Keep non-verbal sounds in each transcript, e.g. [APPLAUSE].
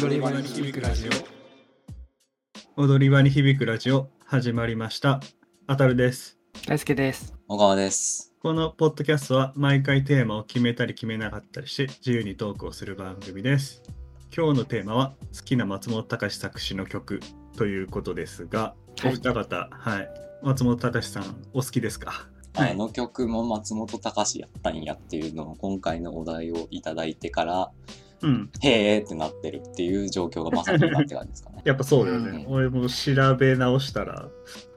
踊り場に響くラジオ踊り場に響くラジオ始まりました。あたるです。大輔です小川です。このポッドキャストは毎回テーマを決めたり決めなかったりして自由にトークをする番組です。今日のテーマは好きな松本隆作詞の曲ということですが、はいお二方、はい、松本隆さんお好きですか？あの曲も松本隆やったんやっていうのを今回のお題をいただいてから、うん、へーってなってるっていう状況がまさに今って感じですかね。[LAUGHS] やっぱそうだよね。うん俺も調べ直したら、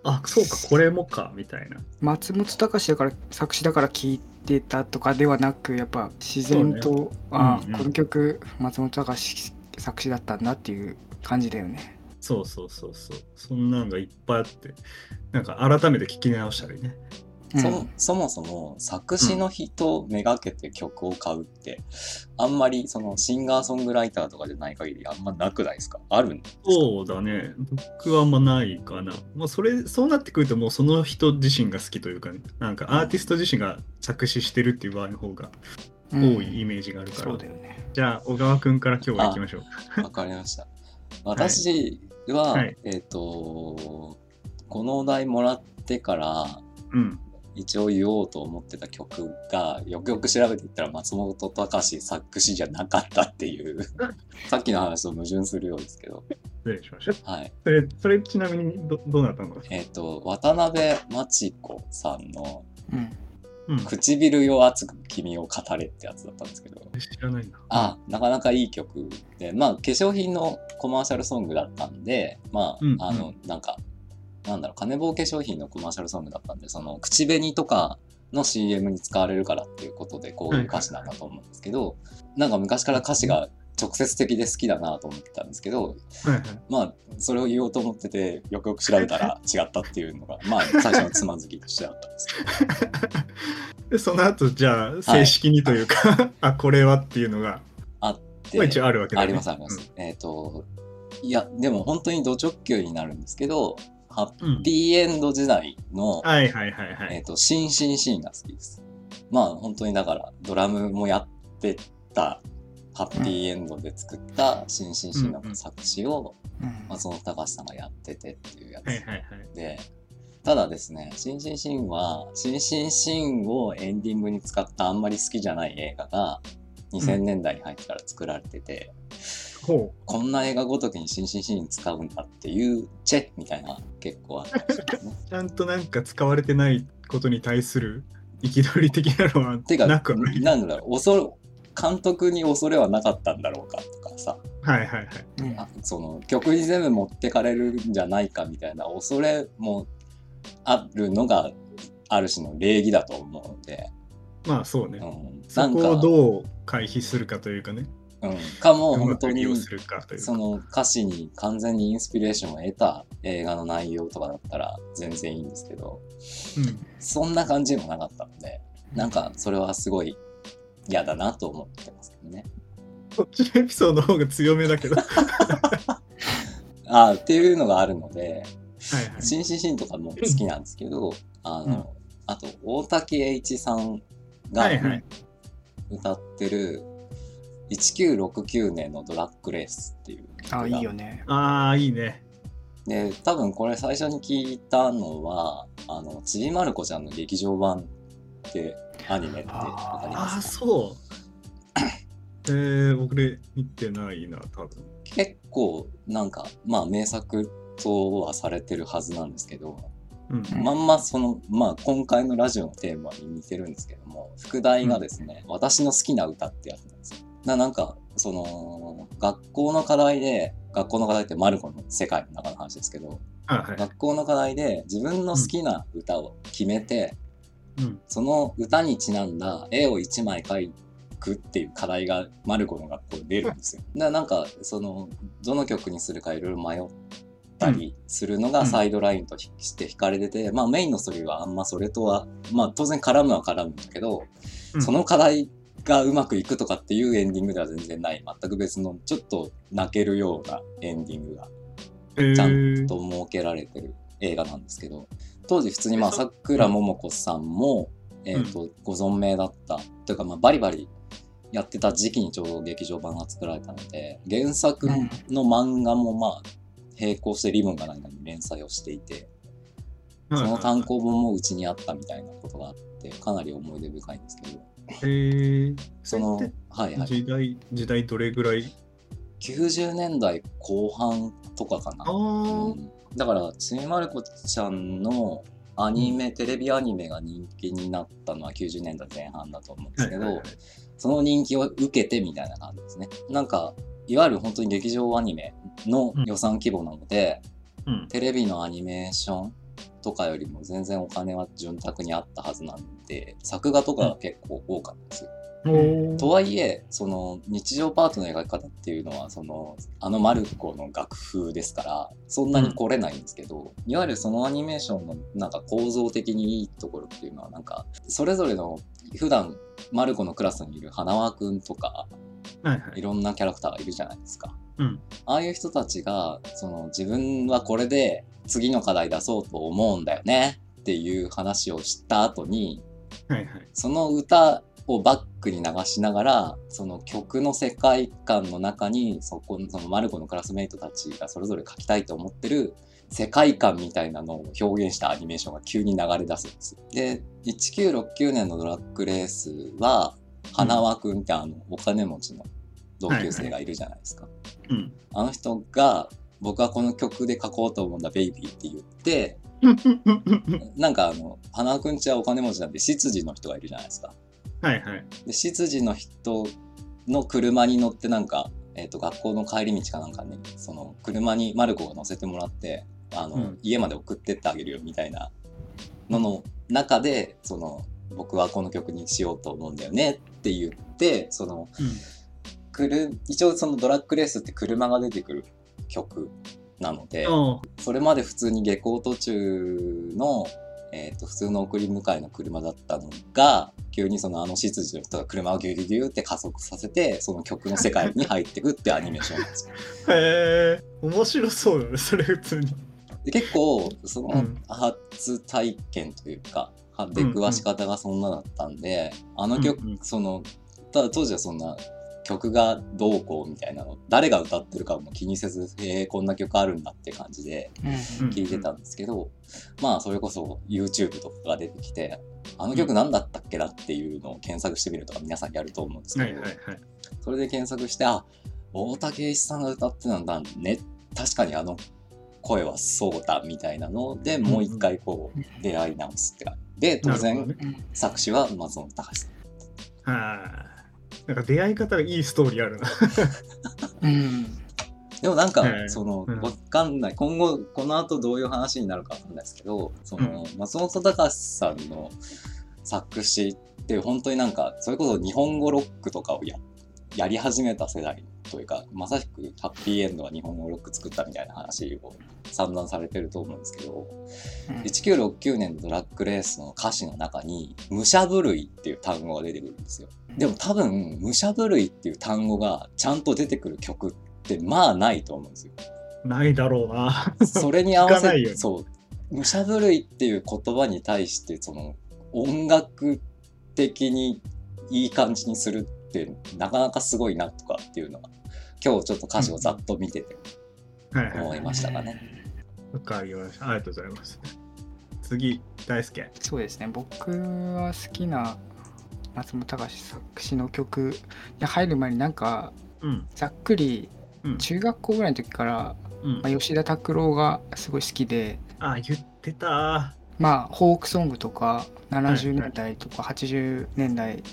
あ、そうか、これもか、みたいな。松本隆だから作詞だから聴いてたとかではなくやっぱ自然と、あ、うんうんこの曲松本隆作詞だったんだっていう感じだよねそうそうそうそう。そんなんがいっぱいあって、なんか改めて聞き直したりね。そうんそもそも作詞の人めがけて曲を買うって、あんまりそのシンガーソングライターとかじゃない限りあんまなくないですか？あるんですか？そうだね。僕はあんまないかな。もうそれ、そうなってくるともうその人自身が好きというかね、なんかアーティスト自身が作詞してるっていう場合の方がうん多いイメージがあるから。そうだよねじゃあ、小川くんから今日は行きましょう。[LAUGHS] わかりました。[LAUGHS] 私は、はいえっ、と、このお題もらってから、うん。一応言おうと思ってた曲がよくよく調べていったら松本隆作詞じゃなかったっていう。[LAUGHS] さっきの話と矛盾するようですけど。失礼しました。はい。それ、それちなみにどどうなったの？えっ、と渡辺真知子さんのうん。うん。「唇よ熱く君を語れ」ってやつだったんですけど。知らないな。あなかなかいい曲で。まあ化粧品のコマーシャルソングだったんでまあ、うん。あのなんかなんだろう金棒化粧品のコマーシャルソングだったんでその口紅とかの CM に使われるからっていうことでこういう歌詞なんだと思うんですけど、なんか昔から歌詞が直接的で好きだなと思ってたんですけどはいはい。まあそれを言おうと思っててよくよく調べたら違ったっていうのがまあ最初のつまずきとしてあったんですけど [LAUGHS] で、その後、じゃあ、正式にというか、[LAUGHS] あ、これはっていうのが、あってまあ一応あるわけだね。ありますあります。えっ、と、いや、でも本当にド直球になるんですけど、ハうん。ッピーエンド時代の、はいはいはいはい。えっ、と、シンシンシンが好きです。まあ本当にだから、ドラムもやってた、ハッピーエンドで作ったシンシンシンの作詞をうん松本隆さんがやっててっていうやつ。で、ただですね、シンシンシンは、シンシンシンをエンディングに使ったあんまり好きじゃない映画が2000年代に入ってから作られてて、ほこんな映画ごときに新進シーン使うんだっていうチェみたいな結構あったんですよね。う。[LAUGHS] ちゃんとなんか使われてないことに対する憤り的なのはなくはない。なんだろう、恐れ、監督に恐れはなかったんだろうかとかさ、はいはいはい。うんあその曲に全部持ってかれるんじゃないかみたいな恐れもあるのがある種の礼儀だと思うので、まあそうね。うん、そこをどう回避するかというかね。うん、かも本当に。その歌詞に完全にインスピレーションを得た映画の内容とかだったら全然いいんですけどうん。そんな感じもなかったのでなんかそれはすごい嫌だなと思ってますけどね。こっちのエピソードの方が強めだけど。は [LAUGHS] あーっていうのがあるのでいはい。新ンシンとかも好きなんですけどあの、あと大竹栄一さんが歌ってる1969年のドラッグレースっていうあいいよねああ、いいね。で多分これ最初に聞いたのはあのちびまる子ちゃんの劇場版ってアニメってわかりああ、ますか？そう。えー、僕で見てないな、多分。結構なんかまあ名作とはされてるはずなんですけどうん。まんまそのまあ今回のラジオのテーマに似てるんですけども副題がですね、私の好きな歌ってやつなんですよ。ななんかその学校の課題で学校の課題ってマルコの世界の中の話ですけどあはい。学校の課題で自分の好きな歌を決めて、うん。その歌にちなんだ絵を1枚描くっていう課題がマルコの学校で出るんですよ。だからなんかそのどの曲にするかいろいろ迷ったりするのがサイドラインとして引かれてて、まあメインのストーリーはあんまそれとはまあ当然絡むは絡むんだけど、うんその課題がうまくいくとかっていうエンディングでは全然ない。全く別のちょっと泣けるようなエンディングがえーちゃんと設けられてる映画なんですけど。当時普通にまあそさくらももこさんも、えーとご存命だった。というかまあバリバリやってた時期にちょうど劇場版が作られたので原作の漫画もまあ並行してリボンがないのに連載をしていてその単行本もうちにあったみたいなことがあってかなり思い出深いんですけどへえそのはいはい。時代時代どれぐらい？90年代後半とかかな。うん。だからちびまる子ちゃんのアニメ、テレビアニメが人気になったのは90年代前半だと思うんですけど、はいはいはい。その人気を受けてみたいな感じですね。なんか、いわゆる本当に劇場アニメの予算規模なので、うん。テレビのアニメーションとかよりも全然お金は潤沢にあったはずなんで、作画とかが結構多かったですよ。とはいえ、その日常パートの描き方っていうのは、そのあのマルコの楽譜ですから、そんなに来れないんですけど、いわゆるそのアニメーションのなんか構造的にいいところっていうのは、なんか、それぞれの普段マルコのクラスにいる花輪くんとか、はいはいいろんなキャラクターがいるじゃないですか。うんああいう人たちが、その自分はこれで次の課題出そうと思うんだよねっていう話をした後に、はいはいその歌をバックに流しながら、その曲の世界観の中に、そこの、そのマルコのクラスメイトたちがそれぞれ書きたいと思ってる世界観みたいなのを表現したアニメーションが急に流れ出すんですよ。で、1969年のドラッグレースは、花輪くんってあの、お金持ちの同級生がいるじゃないですか。うんあの人が、僕はこの曲で書こうと思うんだ、ベイビーって言って、[LAUGHS] なんかあの、花輪くんちはお金持ちなんで、執事の人がいるじゃないですか。はいはい。で執事の人の車に乗ってなんか、えー、と学校の帰り道かなんかにその車にマルコが乗せてもらってあの、うん。家まで送ってってあげるよみたいなのの中でその僕はこの曲にしようと思うんだよねって言ってそのくる一応そのドラッグレースって車が出てくる曲なので、うん。それまで普通に下校途中の、えー、と普通の送り迎えの車だったのが急にそのあの執事の人が車をギュギュギュって加速させてその曲の世界に入っていくってアニメーションなんですよ。[LAUGHS] へえ面白そう。だねそれ普通に。で結構そのうん。初体験というか、は出くわし方がそんなだったんで、あの曲、うんうん。そのただ当時はそんな曲がどうこうみたいなの誰が歌ってるかも気にせずへえこんな曲あるんだって感じでうん。聞いてたんですけど、まあそれこそ YouTube とかが出てきてあの曲何だったっけなっていうのを検索してみるとか皆さんやると思うんですけど、はいはいはい。それで検索してあ大竹一さんが歌ってたんだね。確かにあの声はそうだみたいなのでもう一回こう出会い直すって感じ。で当然作詞は松本隆さん。はいなんか出会い方がいいストーリーあるな。うん。でもなんか、はい。その、うん。わかんない。今後、この後どういう話になるかわかんないですけど、その、松本隆さんの作詞って本当になんか、それこそ日本語ロックとかをややり始めた世代というか、まさしくハッピーエンドが日本語ロック作ったみたいな話を散々されてると思うんですけど、1969年のドラッグレースの歌詞の中に、武者震いっていう単語が出てくるんですよ。でも多分、武者震いっていう単語がちゃんと出てくる曲ってまあないと思うんですよ。ないだろうな。それに合わせて、そう、武者震いっていう言葉に対して、その音楽的にいい感じにするってなかなかすごいなとかっていうのは、今日ちょっと歌詞をざっと見てて思いましたかね。わかりました。ありがとうございます。次大輔。そうですね。僕は好きな松本隆作詞の曲に入る前になんかうん。ざっくりうん。中学校ぐらいの時から、うん。まあ、吉田拓郎がすごい好きであ言ってた。まあフォークソングとか70はい。年代とか80年代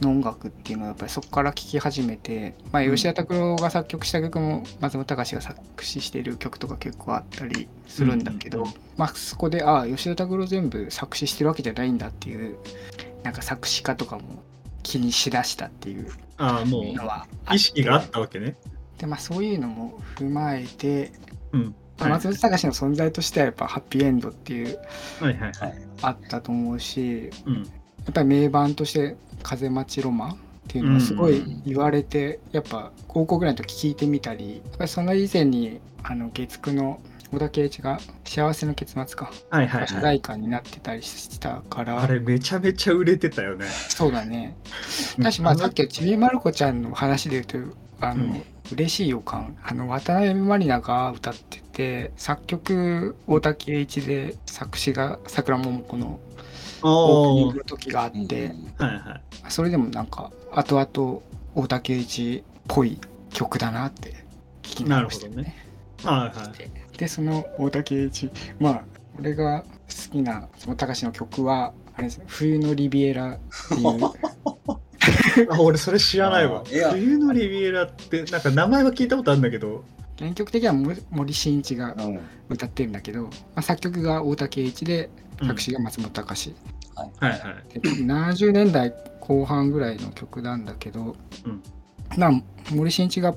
の音楽っていうのはやっぱりそこから聴き始めて、まあ、うん。吉田拓郎が作曲した曲も松本隆が作詞している曲とか結構あったりするんだけど、うん。うんまあそこでああ吉田拓郎全部作詞してるわけじゃないんだっていうなんか作詞家とかも気にしだしたっていうのはう意識があったわけね。でまあそういうのも踏まえて、うん。まあ松本隆の存在としてはやっぱハッピーエンドっていうはいはいはい。あったと思うしうん。やっぱり名盤として「風待ちロマン」っていうのはすごい言われて、やっぱ高校ぐらいの時聞いてみたりやっぱりその以前にあの月9の小田圭一が幸せの結末か。はいはいはい。主題歌になってたりしたから、あれめちゃめちゃ売れてたよね。そうだね。だしまあさっきのちびまる子ちゃんの話で言うとあの、うん。嬉しい予感。あの渡辺満里奈が歌ってて作曲大竹栄一で作詞が桜桃子のオープニンおグの時があって、はいはい。それでもなんか後々大竹栄一っぽい曲だなって聞き直してなるはいはい。でその大竹栄一まあ俺が好きなその高志の曲はあれですね冬のリビエラっていう。[LAUGHS] あ俺それ知らないわ。[LAUGHS] 冬のリビエラってなんか名前は聞いたことあるんだけど。原曲的には森森進一がうん。歌ってるんだけど、まあ、作曲が大竹栄一でうん。作詞が松本隆、はい。はいはい。で70年代後半ぐらいの曲なんだけど、うん。まあ森進一が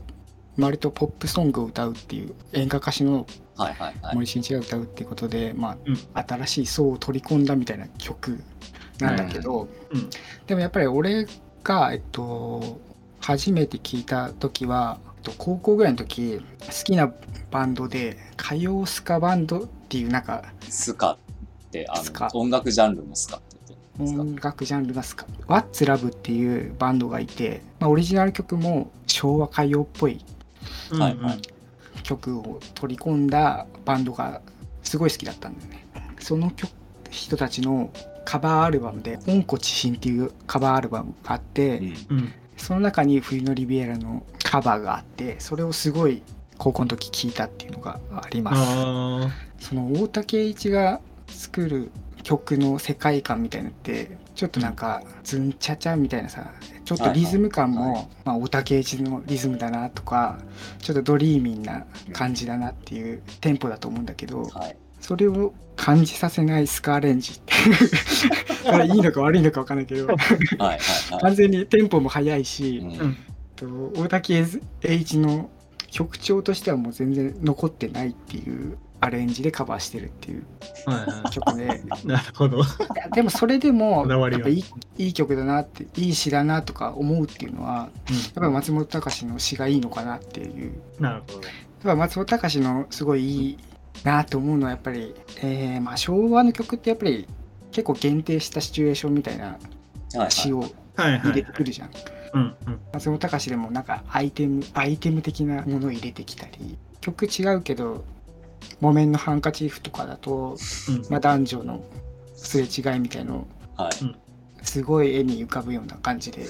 割とポップソングを歌うっていう演歌歌手のはいはいはい。森進一が歌うっていうことで、まうん。あ、新しい層を取り込んだみたいな曲なんだけど、うん。でもやっぱり俺が、えっと、初めて聞いた時は、と、高校ぐらいの時好きなバンドで歌謡スカバンドっていうなんかスカってあスカ。の音楽ジャンルのスカって音楽ジャンルがスカ。What's Love っていうバンドがいて、まあ、オリジナル曲も昭和歌謡っぽいうんはいはい。曲を取り込んだバンドがすごい好きだったんだよね。その曲人たちのカバーアルバムで「温故知新」っていうカバーアルバムがあって、うんうん。その中に「冬のリビエラ」のカバーがあってそれをすごい高校の時聴いたっていうのがあります。あその大竹栄一が作る曲の世界観みたいなのってちょっとなんかズンチャチャみたいなさちょっとリズム感も、まあ、大竹栄一のリズムだなとかちょっとドリーミーな感じだなっていうテンポだと思うんだけどはいそれを感じさせないスカアレンジってそれはいいのか悪いのか分かんないけどはいはいはい完全にテンポも速いし、うん大竹栄一の曲調としてはもう全然残ってないっていうアレンジでカバーしてるっていうあ。はいは曲でい。なるほど。でもそれでもこだわりがやっぱいいいい曲だなっていい詩だなとか思うっていうのはやっぱり松本隆の詩がいいのかなっていううん。なるほど。やっぱ松本隆のすごいいいなと思うのはやっぱり、えーまあ、昭和の曲ってやっぱり結構限定したシチュエーションみたいなはいはい詩を入れてくるじゃん。うんうん。松本隆でもなんかアイテムアイテム的なものを入れてきたり曲違うけど「木綿のハンカチーフ」とかだと、うんまあ、男女のすれ違いみたいのはいすごい絵に浮かぶような感じで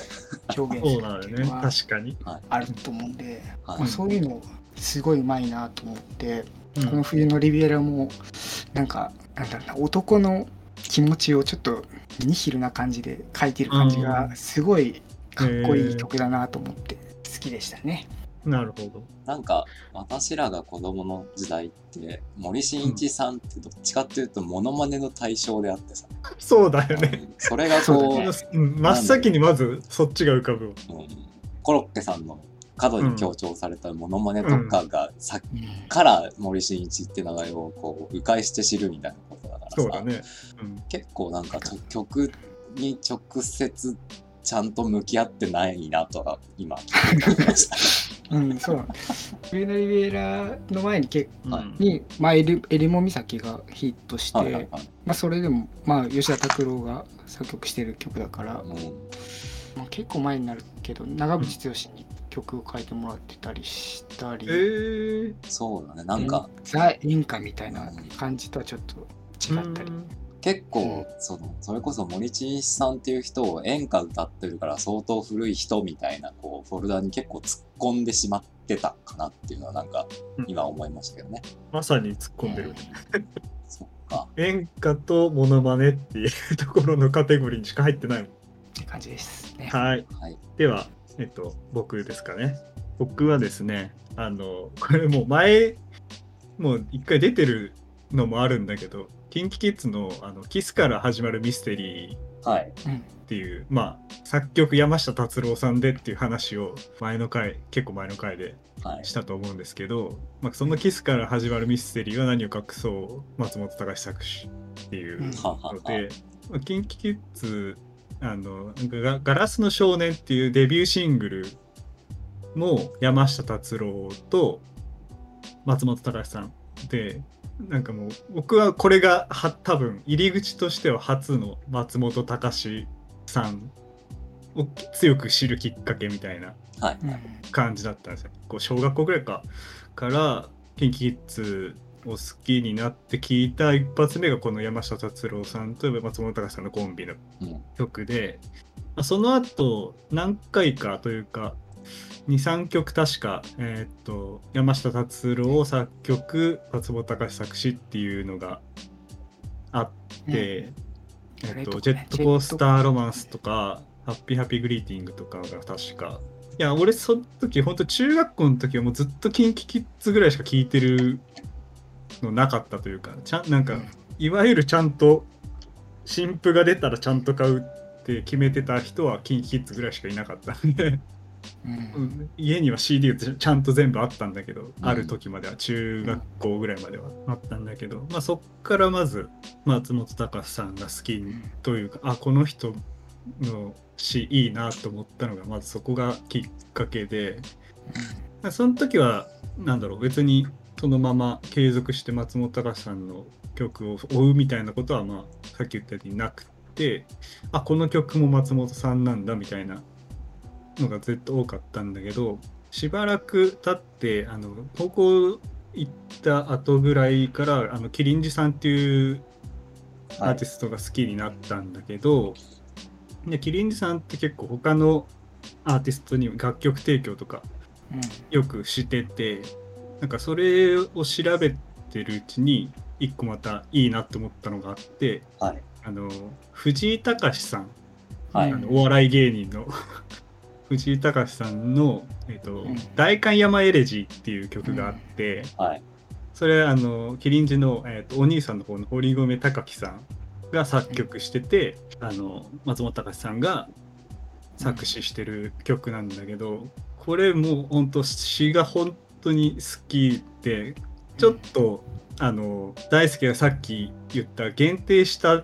表現する。っていうのは確かに。あると思うんで、はいまあそういうのすごいうまいなと思って、うんこの冬のリビエラもなんかなんだろうな男の気持ちをちょっとニヒルな感じで書いてる感じがすごいかっこいい曲だなと思って好きでしたね。なるほど。なんか私らが子供の時代って森進一さんってどっちかっていうとモノマネの対象であってさ、そうだよね。うんそれがそうこう、だねうん真っ先にまずそっちが浮かぶわ。うんコロッケさんの過度に強調されたモノマネとかがさから森進一って名前をこう迂回して知るみたいなことだからさね。うん。結構なんか曲に直接ちゃんと向き合ってないなとは今思いました。[LAUGHS] うん、そうなんです。冬のリビエラの前に結構はいに、まあ、エリエリモ岬がヒットして、はいはいはいまあ、それでも、まあ、吉田拓郎が作曲してる曲だから、うんまあ、結構前になるけど長渕剛に曲を書いてもらってたりしたり、えー。そうだねなんかザ・演歌みたいな感じとはちょっと違ったり、結構そのそれこそ森進一さんっていう人を演歌歌ってるから相当古い人みたいなこうフォルダに結構突っ込んでしまってたかなっていうのはなんかうん今思いましたけどね。まさに突っ込んでる。[LAUGHS] そっか。演歌とモノマネっていうところのカテゴリーにしか入ってないもん。って感じですね。はい。はい。では、えっと、僕ですかね。僕はですね、あの、これもう前、もう一回出てるのもあるんだけど、KinKiKids のあのキスから始まるミステリーっていう、まあ、作曲山下達郎さんでっていう話を前の回、結構前の回ではい。したと思うんですけど、まあ、そのキスから始まるミステリーは何を隠そう松本隆作詞っていううんはははので、まあ、KinKiKids あのなんかガガラスの少年っていうデビューシングルも山下達郎と松本隆さんでなんかもう僕はこれがは多分入り口としては初の松本隆さんを強く知るきっかけみたいな感じだったんですよ。こう小学校ぐらいか。からキンキッズを好きになって聞いた一発目がこの山下達郎さんと松本隆さんのコンビのうん。曲で、まあその後何回かというか23曲確か、えーっと山下達郎作曲松本隆作詞っていうのがあって、えっとジェットコースターロマンスとかハッピーハッピーグリーティングとかが確かいや俺その時本当中学校の時はもうずっとキンキキッズぐらいしか聴いてるのなかったというかちゃんなんかいわゆるちゃんと新譜が出たらちゃんと買うって決めてた人はキンキキッズぐらいしかいなかった。んで、うん。う [LAUGHS] ん家には CD ってちゃんと全部あったんだけど、ん。ある時までは中学校ぐらいまではあったんだけど、まあ、そっからまず松本隆さんが好きというかあこの人の詩いいなと思ったのがまずそこがきっかけでその時はなんだろう別にそのまま継続して松本隆さんの曲を追うみたいなことはまあさっき言ったようになくてあこの曲も松本さんなんだみたいなのがずっと多かったんだけどしばらく経ってあの高校行った後ぐらいからあのキリンジさんっていうアーティストが好きになったんだけど、でキリンジさんって結構他のアーティストに楽曲提供とかうん。よくしててなんかそれを調べてるうちに一個またいいなって思ったのがあってはい。あの藤井隆さん、はい。あのお笑い芸人の。[LAUGHS] 藤井隆さんの「えっとうん。代官山エレジー」っていう曲があって、はい。それあのキリンジの、えっとお兄さんの方の堀米貴樹さんが作曲してて、あの松本隆さんが作詞してる曲なんだけど、これもう本当詩が本当に好きでちょっとあの大好きがさっき言った限定したっ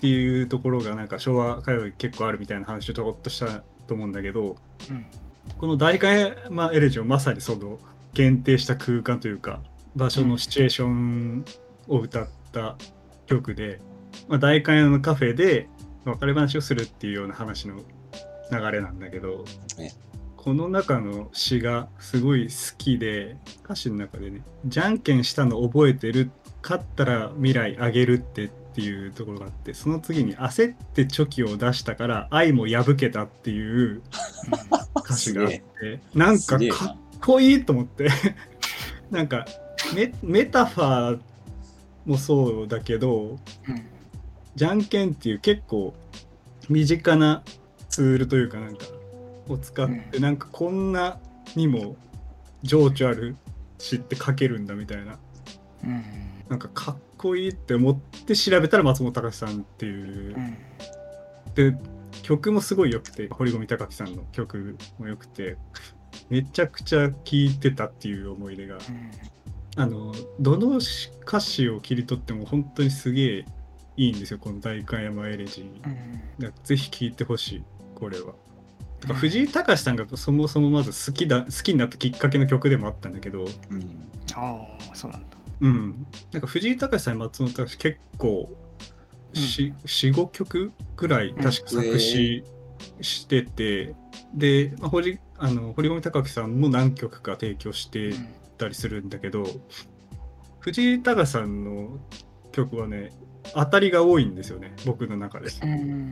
ていうところがなんか昭和歌謡結構あるみたいな話をちょこっとしたと思うんだけどうん。この大会山エレジオまさにその限定した空間というか場所のシチュエーションを歌った曲で、まあ、大会山のカフェで別れ話をするっていうような話の流れなんだけどえこの中の詩がすごい好きで歌詞の中でね「じゃんけんしたの覚えてる勝ったら未来あげるって」っていうところがあってその次に「焦ってチョキを出したから愛も破けた」っていう歌詞があって [LAUGHS] なんかかっこいいと思って。[LAUGHS] なんかメメタファーもそうだけどうん。じゃんけんっていう結構身近なツールというかなんかを使って、なんかこんなにも情緒ある詩って書けるんだみたいな。うん。なんかかっこいいって思って調べたら松本隆さんっていう。う、ん。で曲もすごい良くて堀米貴樹さんの曲も良くてめちゃくちゃ聴いてたっていう思い出が。うん。あのどの歌詞を切り取っても本当にすげえいいんですよこの「代官山エレジー」うん。ぜひ聴いてほしいこれは。藤井隆さんがそもそもまず好きだ好きになったきっかけの曲でもあったんだけど、うん。ああそうなんだ。うん、なんか藤井隆さん松本隆結構45曲ぐらい確か作詞してて、で、まあ、堀あの堀米貴樹さんも何曲か提供してうんたりするんだけど、藤井隆さんの曲はね当たりが多いんですよね僕の中で。うん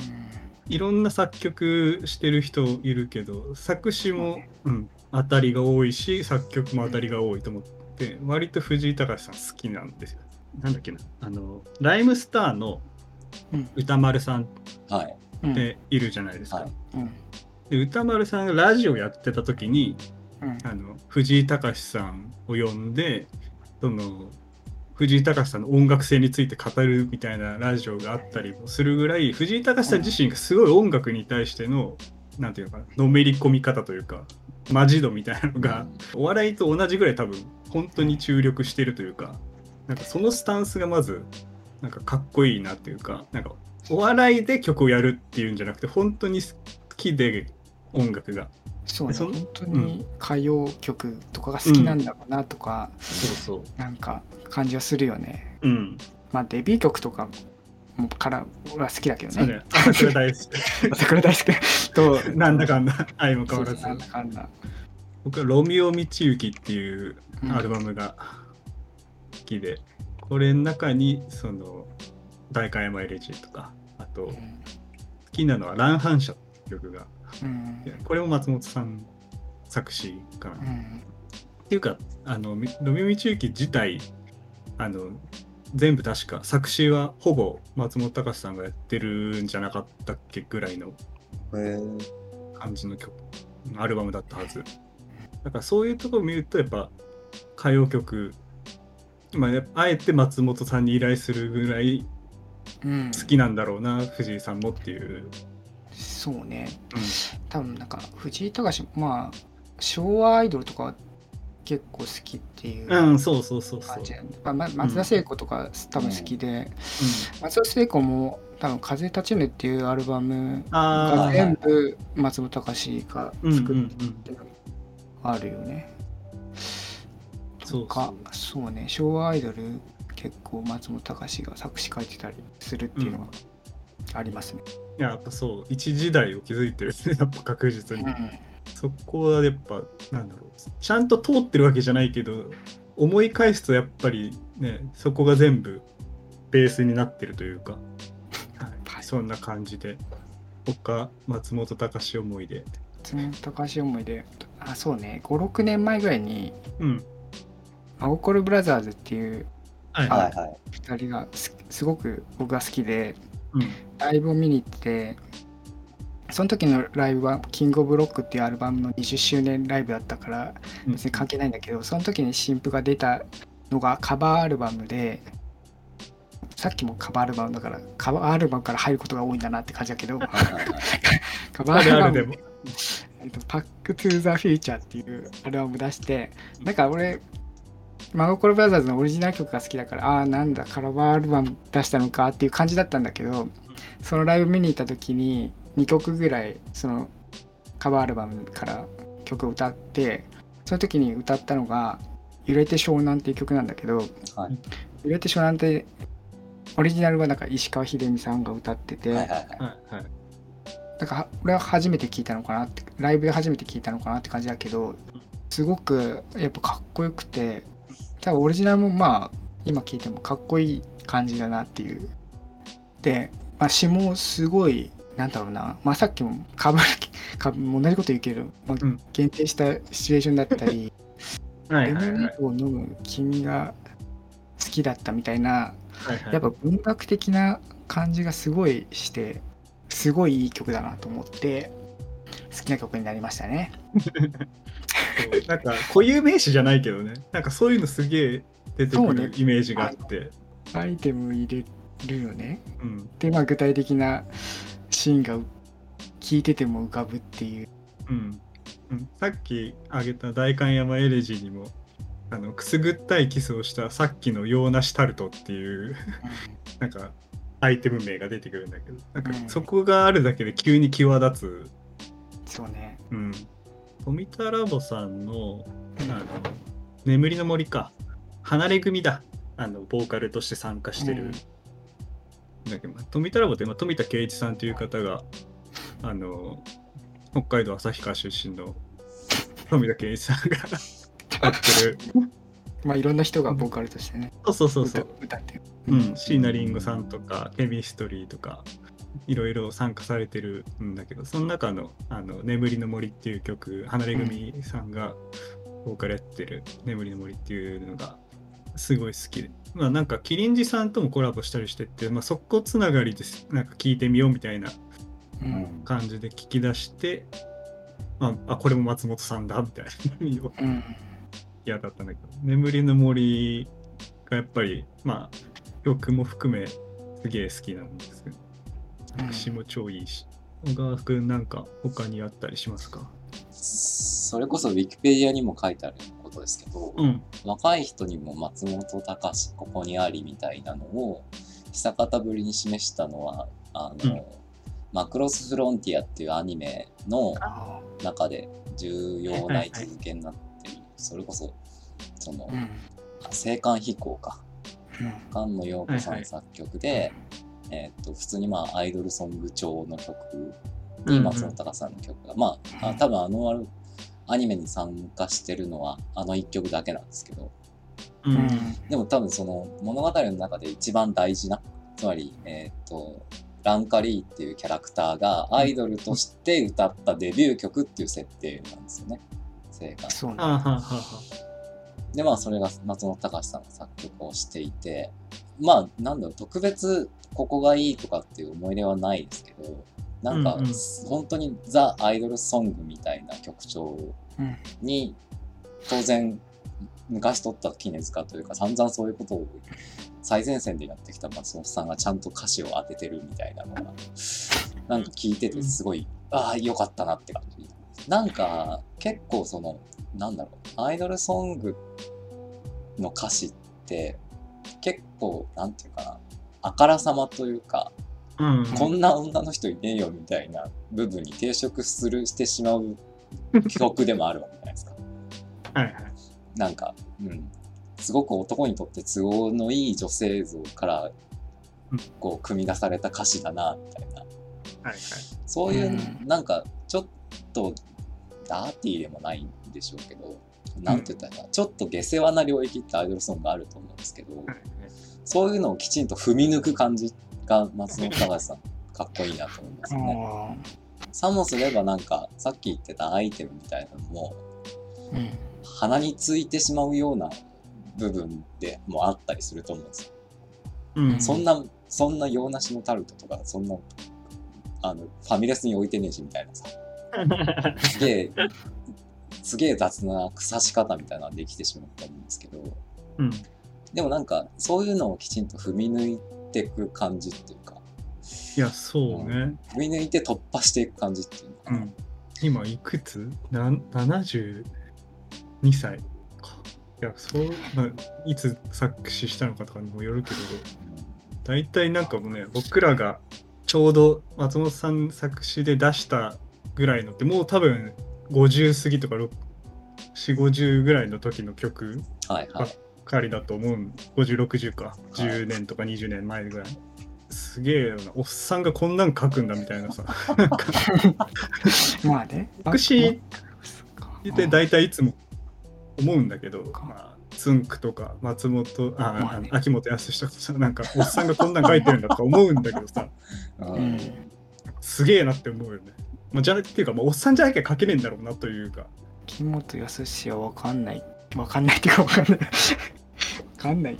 いろんな作曲してる人いるけど作詞も、うん、当たりが多いし作曲も当たりが多いと思って、割と藤井隆さん好きなんですよ。なんだっけなあのライムスターのうん。歌丸さんっているじゃないですか。で歌丸さんがラジオやってた時にうん。あの藤井隆さんを呼んでその藤井隆さんの音楽性について語るみたいなラジオがあったりもするぐらい藤井隆さん自身がすごい音楽に対してのなんていうのかなのめり込み方というかマジ度みたいなのが、お笑いと同じぐらい多分本当に注力してるというかなんかそのスタンスがまずなんかかっこいいなっていうかなんかお笑いで曲をやるっていうんじゃなくて本当に好きで音楽が。そうね本当に歌謡曲とかが好きなんだろうなとか、そうそう。なんか感じはするよね。うん。まあデビュー曲とかもからは好きだけどね。そうね。朝倉大好桜 [LAUGHS] 大好きとき。なんだかんだ、愛も変わらず。なんだかんだ。僕はロミオ道行っていううんアルバムが好きで、これの中にその大観山エレジーとかあと好きなのは「乱反射」曲がうんこれも松本さん作詞かな、っうんていうかあのみロミオ道行自体あの全部確か作詞はほぼ松本隆さんがやってるんじゃなかったっけぐらいの感じの曲アルバムだったはず。だからそういうところを見るとやっぱ歌謡曲まあえて松本さんに依頼するぐらいうん。好きなんだろうな、藤井さんもっていう、そうね。うん。多分なんか藤井隆まあ昭和アイドルとかは結構好きっていううん、そうそうそうそう。まあま松田聖子とか多分好きで、う松田聖子も多分「風立ちぬ」っていうアルバムあがー全部松本隆がん、うんうんう作っん、てあるよね。そうとかそうね。昭和アイドル結構松本隆が作詞書いてたりするっていうのがありますね。いややっぱそう。一時代を築いてるね。やっぱ確実に、うんそこはやっぱなんだろう。ちゃんと通ってるわけじゃないけど思い返すとやっぱりねそこが全部ベースになってるというか、は、はい。いそんな感じで。他松本隆思いで松本隆思いであそうね。56年前ぐらいにうん。真心ブラザーズっていうはい。はいはい。2人がすすごく僕が好きでうん。ライブを見に行ってその時のライブは「キングオブロック」っていうアルバムの20周年ライブだったから別に関係ないんだけどその時に新譜が出たのがカバーアルバムでさっきもカバーアルバムだからカバーアルバムから入ることが多いんだなって感じだけど。カバーあアルバムでも。えっと、パックトゥーザフューチャーっていうアルバム出して、なんか俺、真心ブラザーズのオリジナル曲が好きだから、ああー、なんだ、カバーアルバム出したのかっていう感じだったんだけど、そのライブ見に行った時に2曲ぐらい、そのカバーアルバムから曲を歌って、その時に歌ったのが、揺れて湘南っていう曲なんだけど、はい。揺れて湘南って、オリジナルはなんか石川秀美さんが歌ってて、はいはいはい。はいはい。だから俺は初めて聞いたのかなってライブで初めて聞いたのかなって感じだけどすごくやっぱかっこよくて多分オリジナルもまあ今聞いてもかっこいい感じだなっていう。で、まあ、詩もすごいなんだろうな、まあ、さっきもかぶるか同じこと言うけど、まあうん。限定したシチュエーションだったりはいレモネードを飲む君が好きだったみたいなはいはい。やっぱ文学的な感じがすごいしてすごいいい曲だなと思って好きな曲になりましたね。[LAUGHS] なんか固有名詞じゃないけどね。なんかそういうのすげえ出てくるイメージがあって。アイテム入れるよね。うん。でまあ具体的なシーンが聞いてても浮かぶっていう。うん。うん、さっき挙げた大観山エレジーにもあのくすぐったいキスをしたさっきの洋梨タルトっていう [LAUGHS] なんかアイテム名が出てくるんだけど。なんかうん。そこがあるだけで急に際立つ、そうね。うん、富田ラボさんのあの眠りの森か。離れ組だ。あのボーカルとして参加してる、だけど富田ラボって、まあ、富田圭一さんという方があの北海道旭川出身の富田圭一さんがやってるまあいろんな人がボーカルとしてね、そうそうそうそ歌う、歌ってる。うん、椎名林檎さんとかケミストリーとかいろいろ参加されてるんだけどその中の「あの眠りの森」っていう曲離れ組さんがボーカルやってる「眠りの森」っていうのがすごい好きで。まあなんかキリンジさんともコラボしたりしてて、まあ、そこつながりです。なんか聞いてみようみたいなううん。ん。感じで聞き出してああこれも松本さんだみたいなうん。嫌だったんだけど。眠りの森がやっぱりまあ曲も含めすげえ好きなんですけど。うん詩も超いいし。小川君なんか他にあったりしますか？それこそウィキペディアにも書いてあることですけど、うん。若い人にも松本隆ここにありみたいなのを久方ぶりに示したのはあの、うん。マクロスフロンティアっていうアニメのあ中で重要な位置づけになってる、それこそその、ーうん。青函飛行か。うん。菅野陽子さん作曲で、えーっと普通にまあアイドルソング調の曲に松本隆さんの曲が、まああ多分あのアニメに参加してるのはあの1曲だけなんですけど。ううん。んでも多分その物語の中で一番大事なつまりえーっとランカリーっていうキャラクターがアイドルとして歌ったデビュー曲っていう設定なんですよね。青函そうね。あはははでまあそれが松本隆さんが作曲をしていて。まあなんだろう特別ここがいいとかっていう思い出はないですけどなんか、うんうん。本当にザ・アイドルソングみたいな曲調うん。に当然昔撮った絹塚というか散々そういうことを最前線でやってきた松本さんがちゃんと歌詞を当ててるみたいなのがなんか聞いててすごい、ああよかったなって感じ。なんか結構そのなんだろうアイドルソングの歌詞って結構なんていうかなあからさまというかうん。こんな女の人いねえよみたいな部分に抵触するしてしまう曲でもあるわけじゃないですか。はいはい。なんか、うん、すごく男にとって都合のいい女性像からうん。こう組み出された歌詞だなみたいな。はいはい。そういううん。なんかちょっとダーティーでもないんでしょうけど、なんて言ったらいいかな。ちょっと下世話な領域ってアイドルソングあると思うんですけど、はい。そういうのをきちんと踏み抜く感じが松本隆さんかっこいいなと思いますよね。あさもすればなんかさっき言ってたアイテムみたいなのもーうん。鼻についてしまうような部分でもあったりすると思うんですよ。うん。そんなそんな洋梨のタルトとかそんなあのファミレスに置いてねえしみたいなさ。すげえすげえ雑な腐し方みたいなのができてしまうと思うんですけど。うん。でもなんかそういうのをきちんと踏み抜いていく感じっていうか。いやそうね。踏み抜いて突破していく感じっていうのかな、うん。今いくつ？な ?72 歳か。いやそう、まあ、いつ作詞したのかとかにもよるけど。大体なんかもうね僕らがちょうど松本さん作詞で出したぐらいのってもう多分50過ぎとか450ぐらいの時の曲はいはいかりだと思う5060かい10年とか20年前ぐらい、すげえよなおっさんがこんなん書くんだみたいなさ [LAUGHS] まあね。作詞あで大体いつも思うんだけど、かまあ、つんくとか松本あ、まあね秋元康とかさなんかおっさんがこんなん書いてるんだとか思うんだけどさ [LAUGHS] ううんん。すげえなって思うよね。まあ、じゃっていうか、まあ、おっさんじゃなきゃ書けねえんだろうなというか。木本康はわかんない。わかんないっていうかわかんない。わかんない。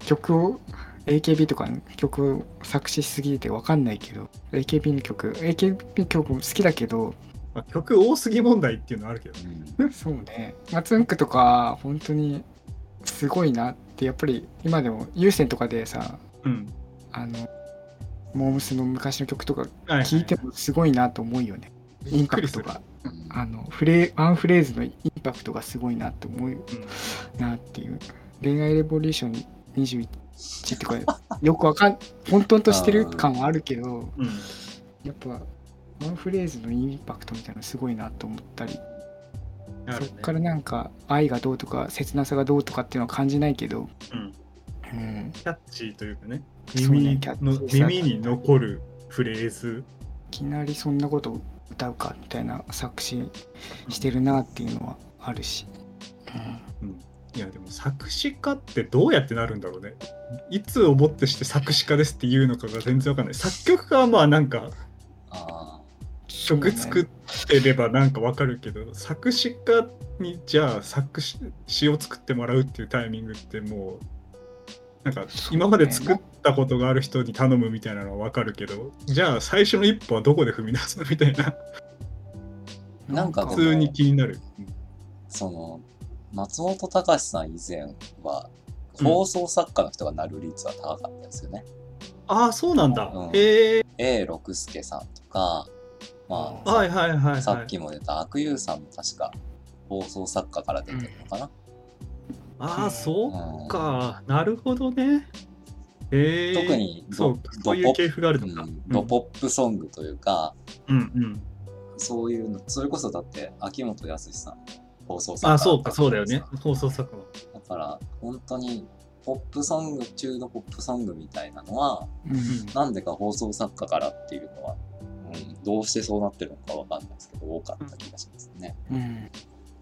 曲を、AKB とかの曲を作詞しすぎてわかんないけど、AKB の曲、AKB 曲も好きだけど、まあ、曲多すぎ問題っていうのはあるけど、うんそうね。松ンクとか、本当にすごいなって、やっぱり今でも有線とかでさ、うん。あの、モームスの昔の曲とかはいてもすごいなと思うよね。インパクトが。うんあのフレワンフレーズのインパクトがすごいなと思ううん。なっていう。恋愛レボリューション21ってこれよくわかん混沌としてる感はあるけどうん。やっぱワンフレーズのインパクトみたいなのすごいなと思ったり、ね。そっからなんか愛がどうとか切なさがどうとかっていうのは感じないけど、うん。うん、キャッチーというかね、耳にキャッチのーさ耳に残るフレーズ。いきなりそんなことを歌うかみたいな作詞してるなっていうのはあるし、うんいやでも作詞家ってどうやってなるんだろうね。いつをもってして作詞家ですっていうのかが全然わかんない。作曲家はまあなんか曲作ってればなんかわかるけど、作詞家にじゃあ作詞詩を作ってもらうっていうタイミングってもうなんか今まで作ったことがある人に頼むみたいなのはわかるけどじゃあ最初の一歩はどこで踏み出すのみたいななんか普通に気になる。その松本隆さん以前はうん放送作家の人がなる率は高かったですよね。ああそうなんだ。うんへえ A 六輔さんとか、まあ、はいはいはいはい。さっきも出た悪友さんも確か放送作家から出てるのかな。ああそううんか、なるほどね。へえ特にそうドそういう系譜があるのか。うんドポップソングというか、うんうんそういうの、それこそだって秋元康さん、放送作家あ、そうか、そうだよね。放送作家の。だから本当にポップソング中のポップソングみたいなのはうんなんでか放送作家からっていうのは、うん、どうしてそうなってるのかわかんないですけど多かった気がしますね。うん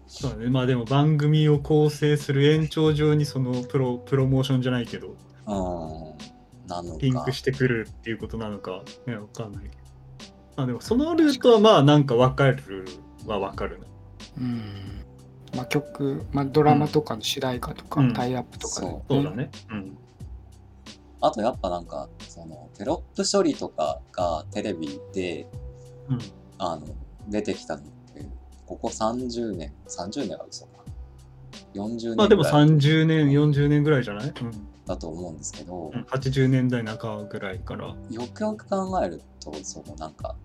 そうだね。まあでも番組を構成する延長上にそのプロプロモーションじゃないけど、うんなのかリンクしてくるっていうことなのか、ね、わかんないけど。あでもそのルートはまあなんかわかるはわかるな。うんまあ、曲、まあ、ドラマとかの主題歌とか、うんタイアップとかで、そそうだね。うん。あとやっぱなんかそのテロップ処理とかがテレビでうん。あの出てきたのここ30年30年は嘘か40まあでも年ぐらい30年、40年ぐらいじゃない、うんだと思うんですけど、うん、80年代半ばぐらいから。よくよく考えるとそのなんか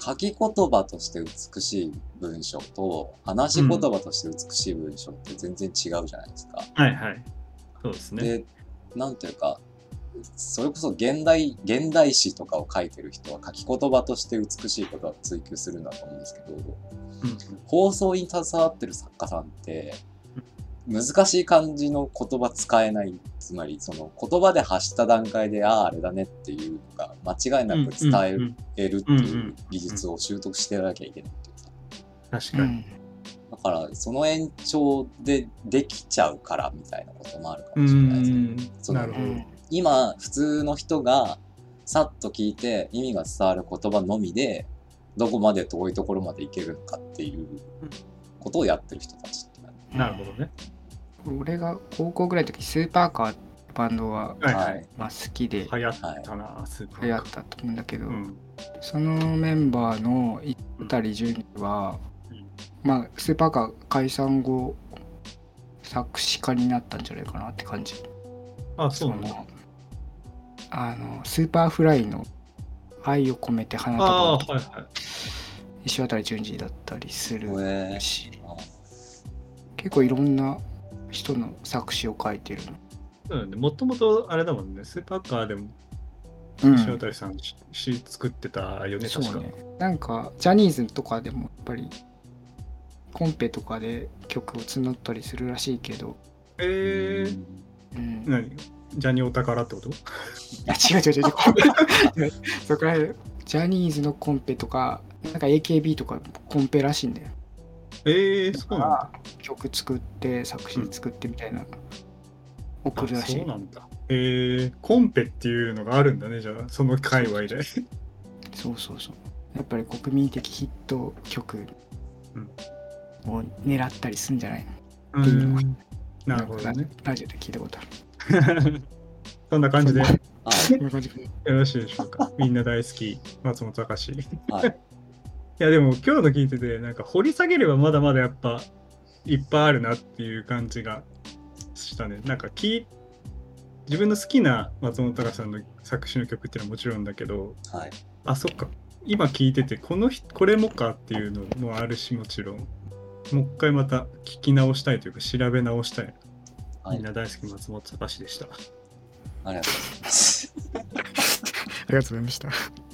書き言葉として美しい文章と話し言葉として美しい文章って全然違うじゃないですか。はいはい。そうですね。でなんていうかそれこそ現代現代詩とかを書いてる人は書き言葉として美しいことを追求するんだと思うんですけどうん放送に携わってる作家さんって難しい漢字の言葉使えないつまりその言葉で発した段階であああれだねっていうのが間違いなく伝えるっていう技術を習得してなきゃいけないっていうか確かに。うんだからその延長でできちゃうからみたいなこともあるかうもしれないですね。なるほど。今普通の人がさっと聞いて意味が伝わる言葉のみでどこまで遠いところまで行けるのかっていうことをやってる人たちなるほどね。俺が高校ぐらいの時スーパーカーってバンドは、はい。まあ、好きで流行ったな、スーパー流行ったと思うんだけど、うん。そのメンバーのた順は、うん。まあスーパーカー解散後作詞家になったんじゃないかなって感じ。あ、そうなんだ。のあのスーパーフライの「愛を込めて花ああ、束」はいはい。いしわたり淳治だったりするしあ結構いろんな人の作詞を書いてるの。もともとあれだもんね、スーパーカーでもうん石渡さんし詩作ってたよね、確か。そうね。なんかジャニーズとかでもやっぱりコンペとかで曲を募ったりするらしいけど、えー、うん、何？ジャニオタからってこと？違う違う違う。[LAUGHS] そこら辺ジャニーズのコンペとかなんか AKB とかコンペらしいんだよ。えー、そうなんだ。曲作って作詞作ってみたいな、送るらあしい。そうなんだ。えー、コンペっていうのがあるんだね、じゃあ、その界隈で。そうそうそう。やっぱり国民的ヒット曲を狙ったりするんじゃないの？うていうのがんなるほどね。ラジオで聞いたことある [LAUGHS] そんな感じでよはいそんな感じ [LAUGHS] でろしいでしょうか。みんな大好き、松本隆。いは [LAUGHS] いや、でも今日の聞いてて、なんか掘り下げればまだまだやっぱいっぱいあるなっていう感じがしたね。なんか聞い自分の好きな松本隆さんの作詞の曲っていうのはもちろんだけど、はいあ、そっか。今聞いてて、この人、これもかっていうのもあるし、もちろん。もう一回また聞き直したいというか、調べ直したいみんな大好き松本隆でした。ありがとうございます。[LAUGHS] ありがとうございました